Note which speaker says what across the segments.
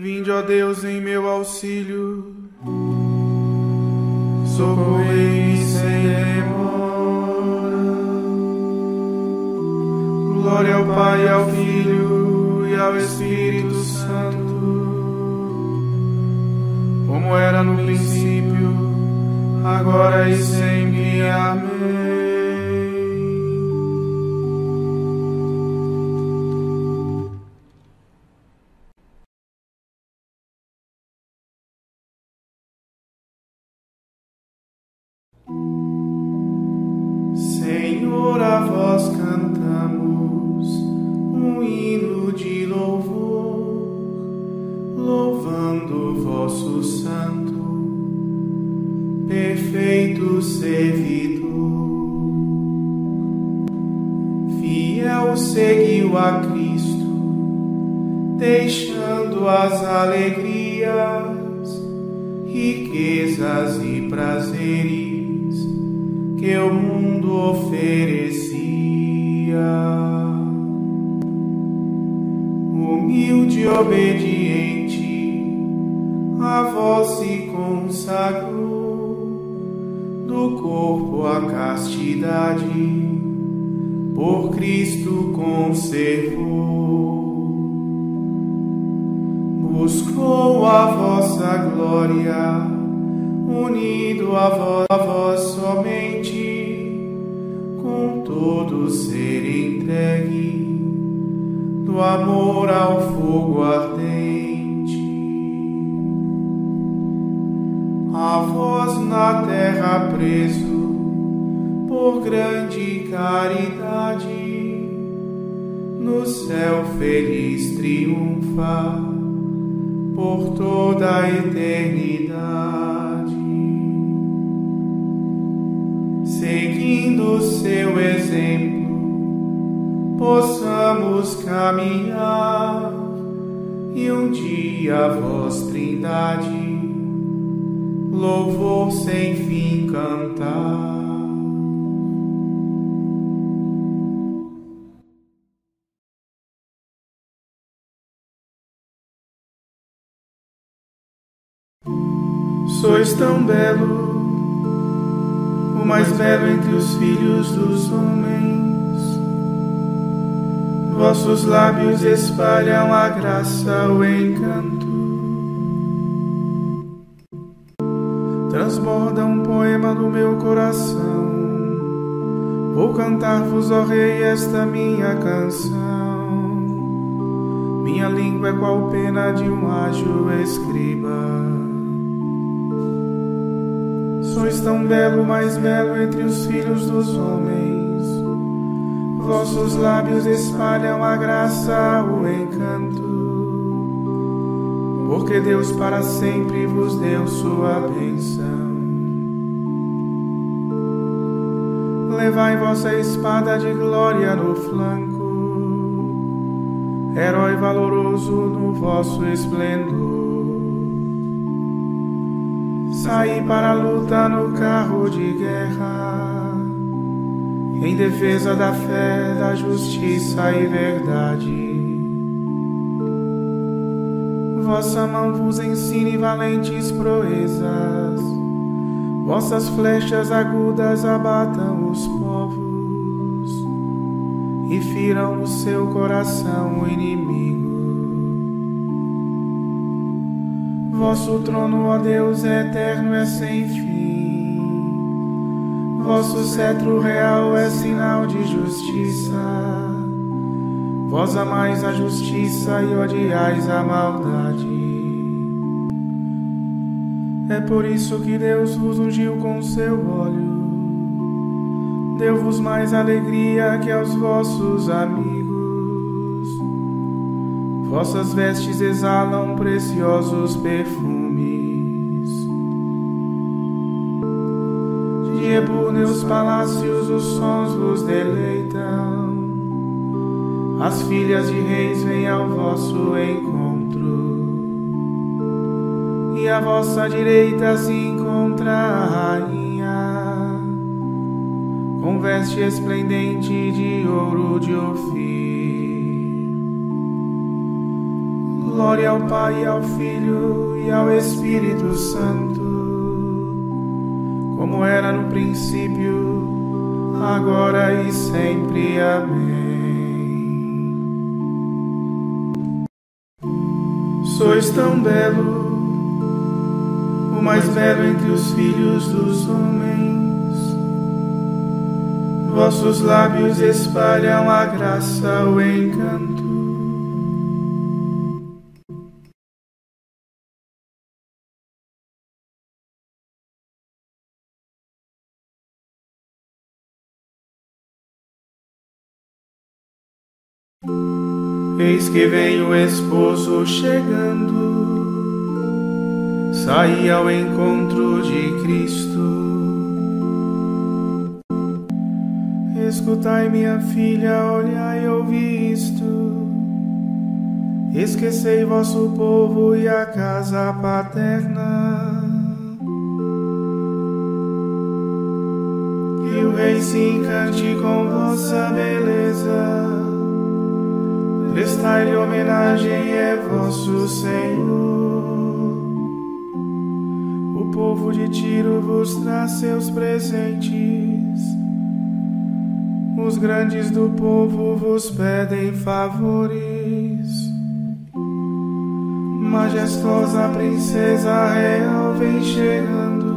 Speaker 1: Vinde, ó Deus, em meu auxílio. Socorrei-me sem demora. Glória ao Pai, ao Filho e ao Espírito Santo. Como era no princípio, agora e sempre. Servidor. Fiel seguiu a Cristo, deixando as alegrias, riquezas e prazeres que o mundo oferecia. Humilde e obediente, a voz se consagrou, do corpo a castidade, por Cristo conservou. Buscou a vossa glória unido a vós, a vós somente, com todo ser entregue, do amor ao fogo ardente. A vós na terra preso, por grande caridade, no céu feliz triunfa por toda a eternidade. seguindo seu exemplo, possamos caminhar e um dia vós, Trindade, louvor sem fim cantar. Sois tão belo o mais belo entre os filhos dos homens. Vossos lábios espalham a graça, o encanto. Transborda um poema no meu coração. Vou cantar-vos, ó Rei, esta minha canção. Minha língua é qual pena de um ágil escriba. Sois tão belo, mais belo entre os filhos dos homens. Vossos lábios espalham a graça, o encanto. Porque Deus para sempre vos deu sua bênção. Levai vossa espada de glória no flanco, herói valoroso no vosso esplendor. Saí para a luta no carro de guerra, em defesa da fé, da justiça e verdade. Vossa mão vos ensine valentes proezas, vossas flechas agudas abatam os povos e firam no seu coração o inimigo. Vosso trono, ó Deus, é eterno, é sem fim. Vosso cetro real é sinal de justiça. Vós amais a justiça e odiais a maldade. É por isso que Deus vos ungiu com seu óleo. Deu-vos mais alegria que aos vossos amigos vossas vestes exalam preciosos perfumes. De ebúneos palácios os sons vos deleitam, as filhas de reis vêm ao vosso encontro, e à vossa direita se encontra a rainha, com veste esplendente de ouro de ofício Glória ao Pai, ao Filho e ao Espírito Santo, como era no princípio, agora e sempre. Amém. Sois tão belo, o mais belo entre os filhos dos homens. Vossos lábios espalham a graça, o encanto Que vem o esposo chegando, saí ao encontro de Cristo. Escutai, minha filha, olhai e ouvi isto. Esquecei vosso povo e a casa paterna. Que o rei se encante com vossa beleza prestai-lhe homenagem é vosso Senhor. O povo de Tiro vos traz seus presentes. Os grandes do povo vos pedem favores. Majestosa princesa real vem chegando,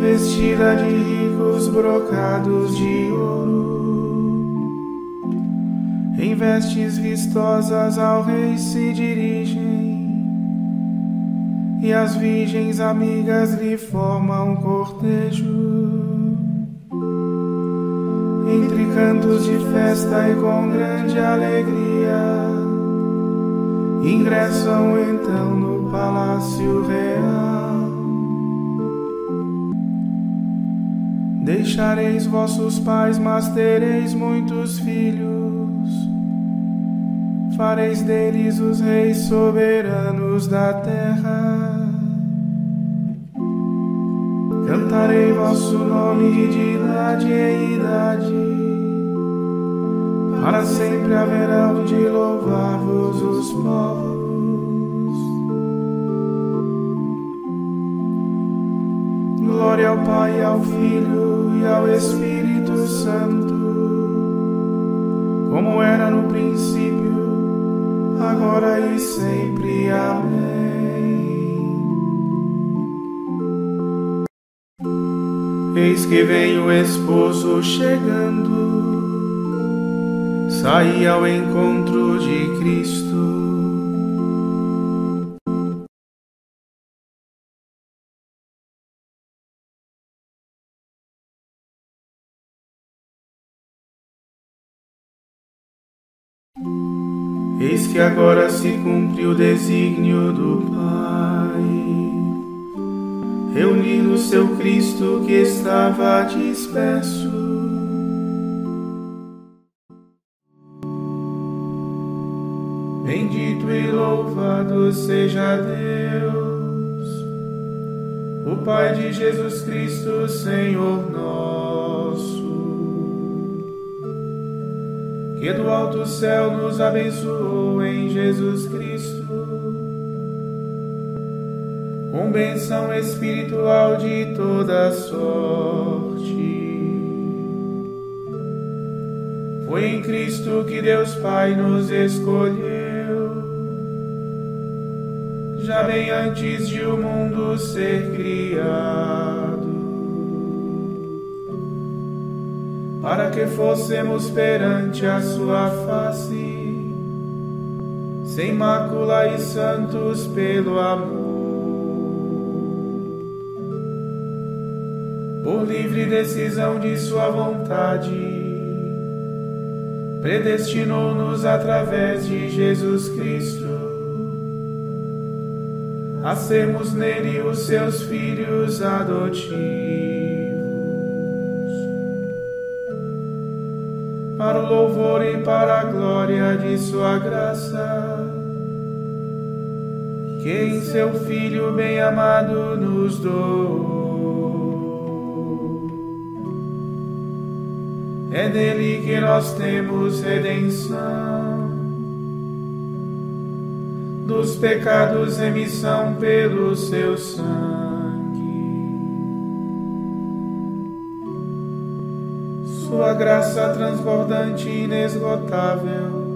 Speaker 1: vestida de ricos brocados de ouro em vestes vistosas ao rei se dirigem, e as virgens amigas lhe formam um cortejo. Entre cantos de festa e com grande alegria, ingressam então no palácio real. Deixareis vossos pais, mas tereis muitos filhos fareis deles os reis soberanos da terra. Cantarei vosso nome de idade em idade, para sempre haverão de louvar-vos os povos. Glória ao Pai, ao Filho e ao Espírito Santo, como era no princípio agora e sempre. Amém. Eis que vem o esposo chegando, saí ao encontro de Cristo. Que agora se cumpre o desígnio do Pai. Reuni no seu Cristo que estava disperso. Bendito e louvado seja Deus, o Pai de Jesus Cristo, Senhor nosso que do alto céu nos abençoou em Jesus Cristo, com benção espiritual de toda sorte. Foi em Cristo que Deus Pai nos escolheu, já bem antes de o mundo ser criado para que fossemos perante a sua face, sem mácula e santos pelo amor. Por livre decisão de sua vontade, predestinou-nos através de Jesus Cristo a sermos nele os seus filhos adotivos. Para o louvor e para a glória de Sua graça, que em Seu Filho bem-amado nos dou. É dele que nós temos redenção, dos pecados remissão pelo seu sangue. Sua graça transbordante e inesgotável,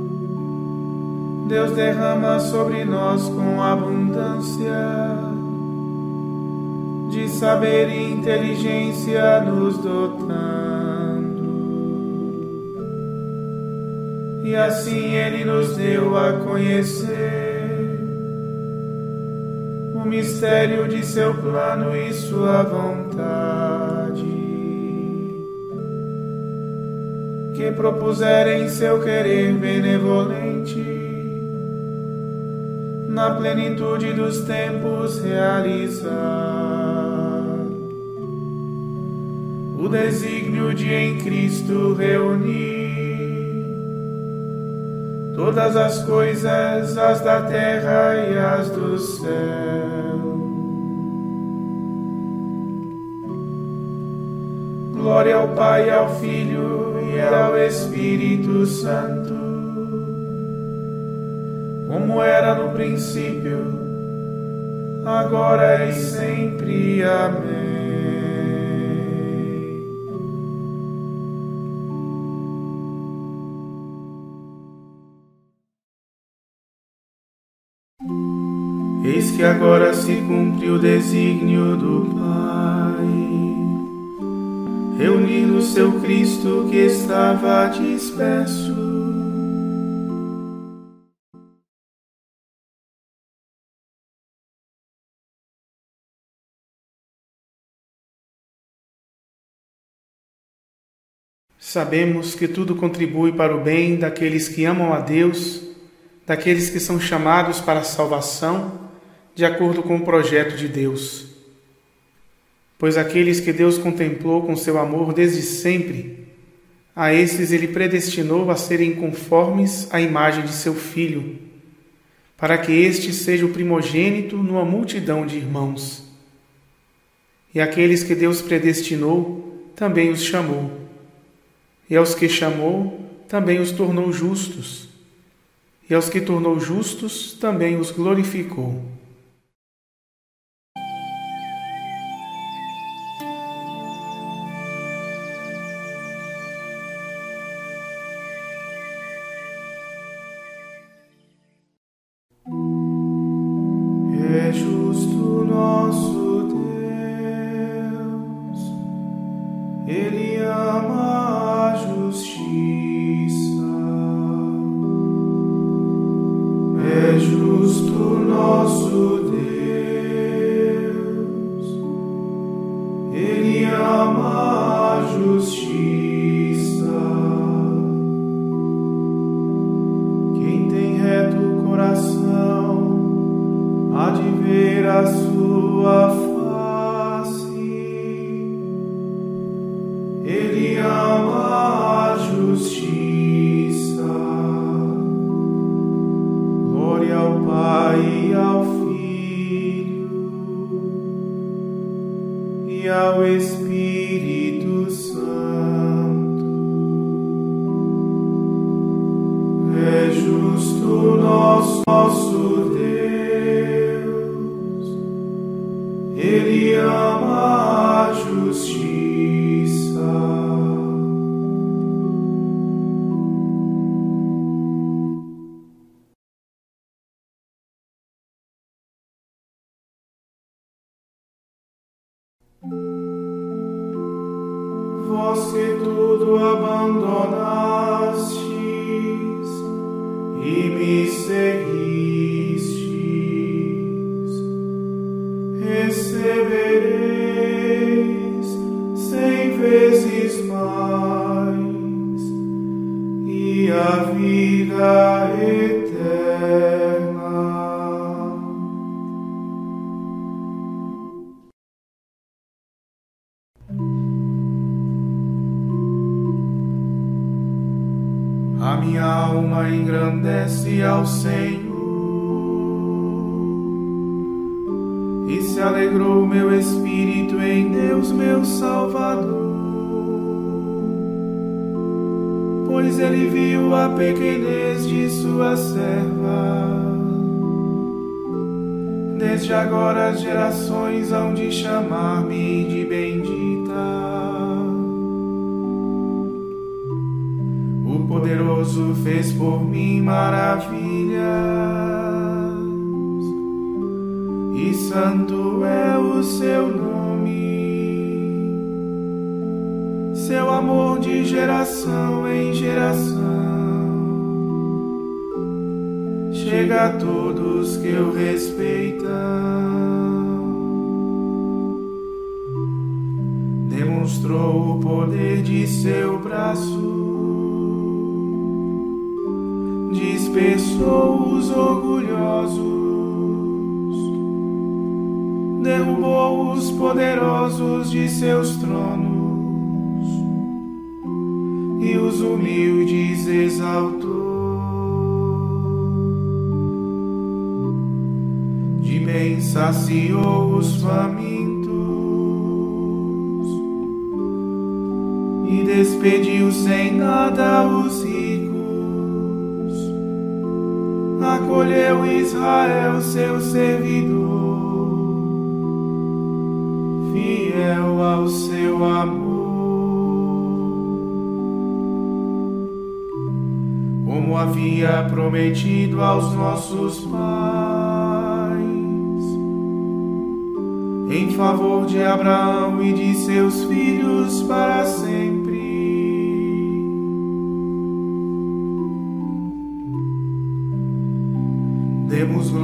Speaker 1: Deus derrama sobre nós com abundância de saber e inteligência nos dotando. E assim Ele nos deu a conhecer o mistério de seu plano e sua vontade, que propuserem seu querer benevolente, na plenitude dos tempos realizar o desígnio de em Cristo reunir todas as coisas, as da terra e as do céu. Glória ao Pai, ao Filho e ao Espírito Santo, como era no princípio, agora e sempre. Amém. Eis que agora se cumpre o desígnio do Pai, reunir no seu Cristo que estava disperso. Sabemos que tudo contribui para o bem daqueles que amam a Deus, daqueles que são chamados para a salvação de acordo com o projeto de Deus. Pois aqueles que Deus contemplou com seu amor desde sempre, a esses ele predestinou a serem conformes à imagem de seu Filho, para que este seja o primogênito numa multidão de irmãos. E aqueles que Deus predestinou, também os chamou. E aos que chamou, também os tornou justos. E aos que tornou justos, também os glorificou. Vós que tudo abandonastes e me seguistes, recebereis cem vezes mais minha alma engrandece ao Senhor e se alegrou meu espírito em Deus, meu Salvador, pois ele viu a pequenez de sua serva. Desde agora as gerações hão de chamar-me de bendita. Poderoso fez por mim maravilhas, e santo é o seu nome. Seu amor de geração em geração chega a todos que o respeitam. Demonstrou o poder de seu braço, dispersou os orgulhosos, derrubou os poderosos de seus tronos e os humildes exaltou. bem saciou os famintos e despediu sem nada os ricos. Acolheu Israel, seu servidor, fiel ao seu amor. Como havia prometido aos nossos pais em favor de Abraão e de seus filhos para sempre.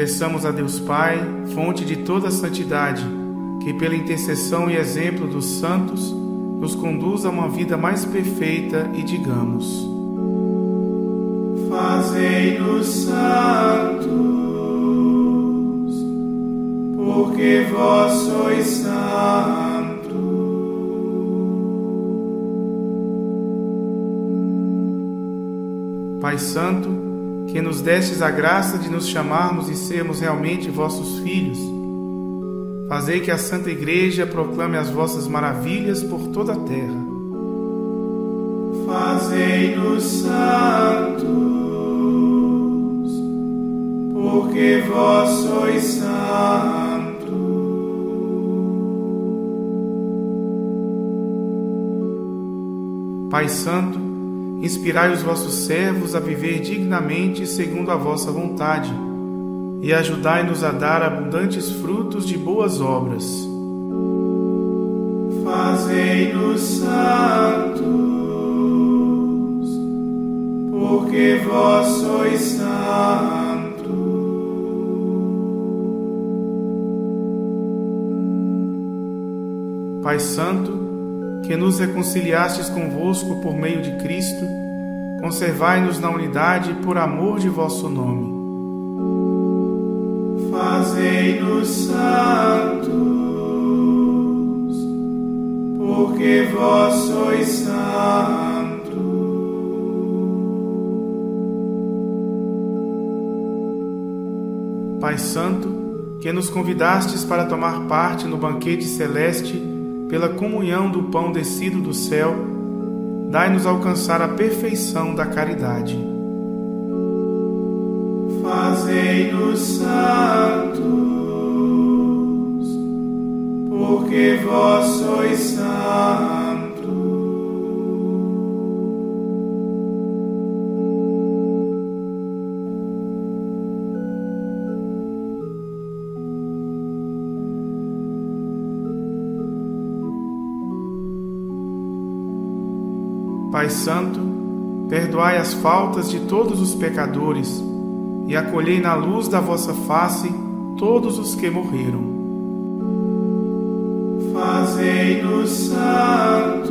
Speaker 1: Peçamos a Deus Pai, fonte de toda santidade, que pela intercessão e exemplo dos santos nos conduz a uma vida mais perfeita e digamos: Fazei-nos santos, porque vós sois santo. Pai Santo, que nos destes a graça de nos chamarmos e sermos realmente vossos filhos, Fazei que a Santa Igreja proclame as vossas maravilhas por toda a terra. Fazei-nos santos, porque vós sois santo. Pai Santo, inspirai os vossos servos a viver dignamente segundo a vossa vontade e ajudai-nos a dar abundantes frutos de boas obras. Fazei-nos santos, porque vós sois santo. Pai Santo, que nos reconciliastes convosco por meio de Cristo, conservai-nos na unidade por amor de vosso nome fazei-nos santos, porque vós sois santo. Pai Santo, que nos convidastes para tomar parte no banquete celeste pela comunhão do pão descido do céu, dai-nos alcançar a perfeição da caridade fazei-nos santos, porque vós sois santo. Pai Santo, perdoai as faltas de todos os pecadores e acolhei na luz da vossa face todos os que morreram. Fazei-nos santos,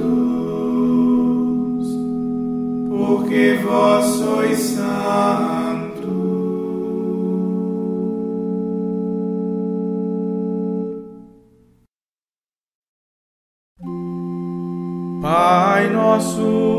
Speaker 1: porque vós sois santo. Pai nosso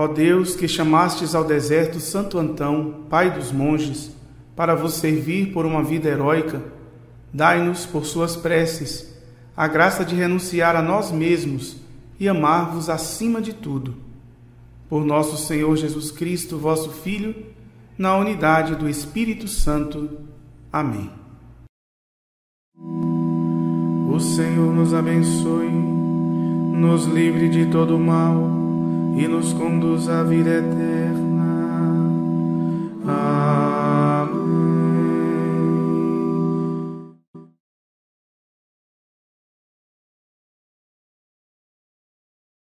Speaker 1: Ó Deus, que chamastes ao deserto Santo Antão, pai dos monges, para vos servir por uma vida heróica, dai-nos, por suas preces, a graça de renunciar a nós mesmos e amar-vos acima de tudo. Por nosso Senhor Jesus Cristo, vosso Filho, na unidade do Espírito Santo. Amém. O Senhor nos abençoe, nos livre de todo mal e nos conduz à vida eterna.